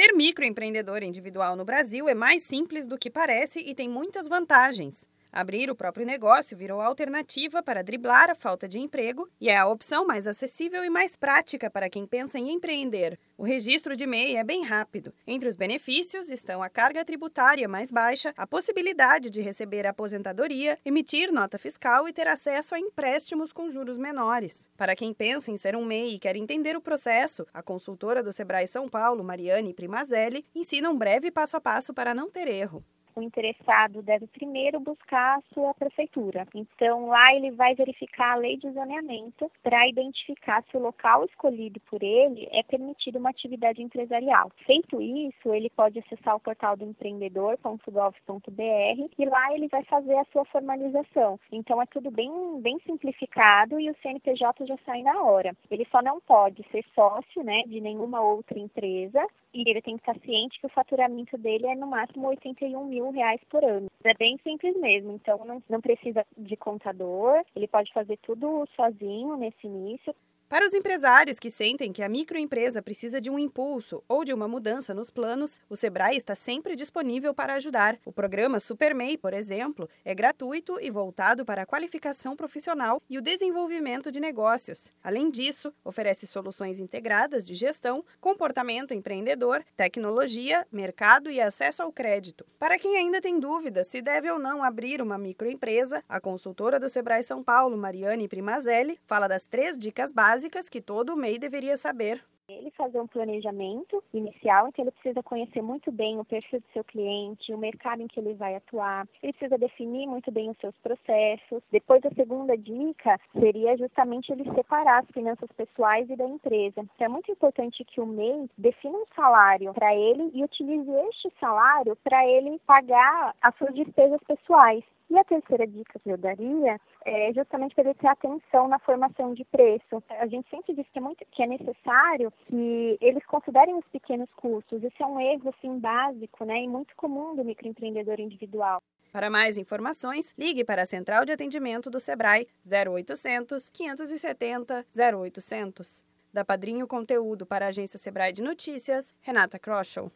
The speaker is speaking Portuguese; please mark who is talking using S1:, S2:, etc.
S1: Ser microempreendedor individual no Brasil é mais simples do que parece e tem muitas vantagens. Abrir o próprio negócio virou alternativa para driblar a falta de emprego e é a opção mais acessível e mais prática para quem pensa em empreender. O registro de MEI é bem rápido. Entre os benefícios estão a carga tributária mais baixa, a possibilidade de receber aposentadoria, emitir nota fiscal e ter acesso a empréstimos com juros menores. Para quem pensa em ser um MEI e quer entender o processo, a consultora do Sebrae São Paulo, Mariane Primazelli, ensina um breve passo a passo para não ter erro
S2: o interessado deve primeiro buscar a sua prefeitura. Então, lá ele vai verificar a lei de zoneamento para identificar se o local escolhido por ele é permitido uma atividade empresarial. Feito isso, ele pode acessar o portal do empreendedor.gov.br e lá ele vai fazer a sua formalização. Então, é tudo bem, bem simplificado e o CNPJ já sai na hora. Ele só não pode ser sócio né, de nenhuma outra empresa e ele tem que estar ciente que o faturamento dele é no máximo 81 mil reais por ano. É bem simples mesmo, então não, não precisa de contador, ele pode fazer tudo sozinho nesse início.
S1: Para os empresários que sentem que a microempresa precisa de um impulso ou de uma mudança nos planos, o Sebrae está sempre disponível para ajudar. O programa SuperMEI, por exemplo, é gratuito e voltado para a qualificação profissional e o desenvolvimento de negócios. Além disso, oferece soluções integradas de gestão, comportamento empreendedor, tecnologia, mercado e acesso ao crédito. Para quem ainda tem dúvidas se deve ou não abrir uma microempresa, a consultora do Sebrae São Paulo, Mariane Primazelli, fala das três dicas básicas básicas que todo MEI deveria saber.
S2: Ele fazer um planejamento inicial, então ele precisa conhecer muito bem o perfil do seu cliente, o mercado em que ele vai atuar, ele precisa definir muito bem os seus processos. Depois, a segunda dica seria justamente ele separar as finanças pessoais e da empresa. Então, é muito importante que o MEI defina um salário para ele e utilize este salário para ele pagar as suas despesas pessoais. E a terceira dica que eu daria é justamente para ter atenção na formação de preço. A gente sempre diz que é, muito, que é necessário que eles considerem os pequenos custos. Isso é um erro assim, básico né, e muito comum do microempreendedor individual.
S1: Para mais informações, ligue para a Central de Atendimento do Sebrae 0800 570 0800. Da Padrinho Conteúdo para a Agência Sebrae de Notícias, Renata Kroschel.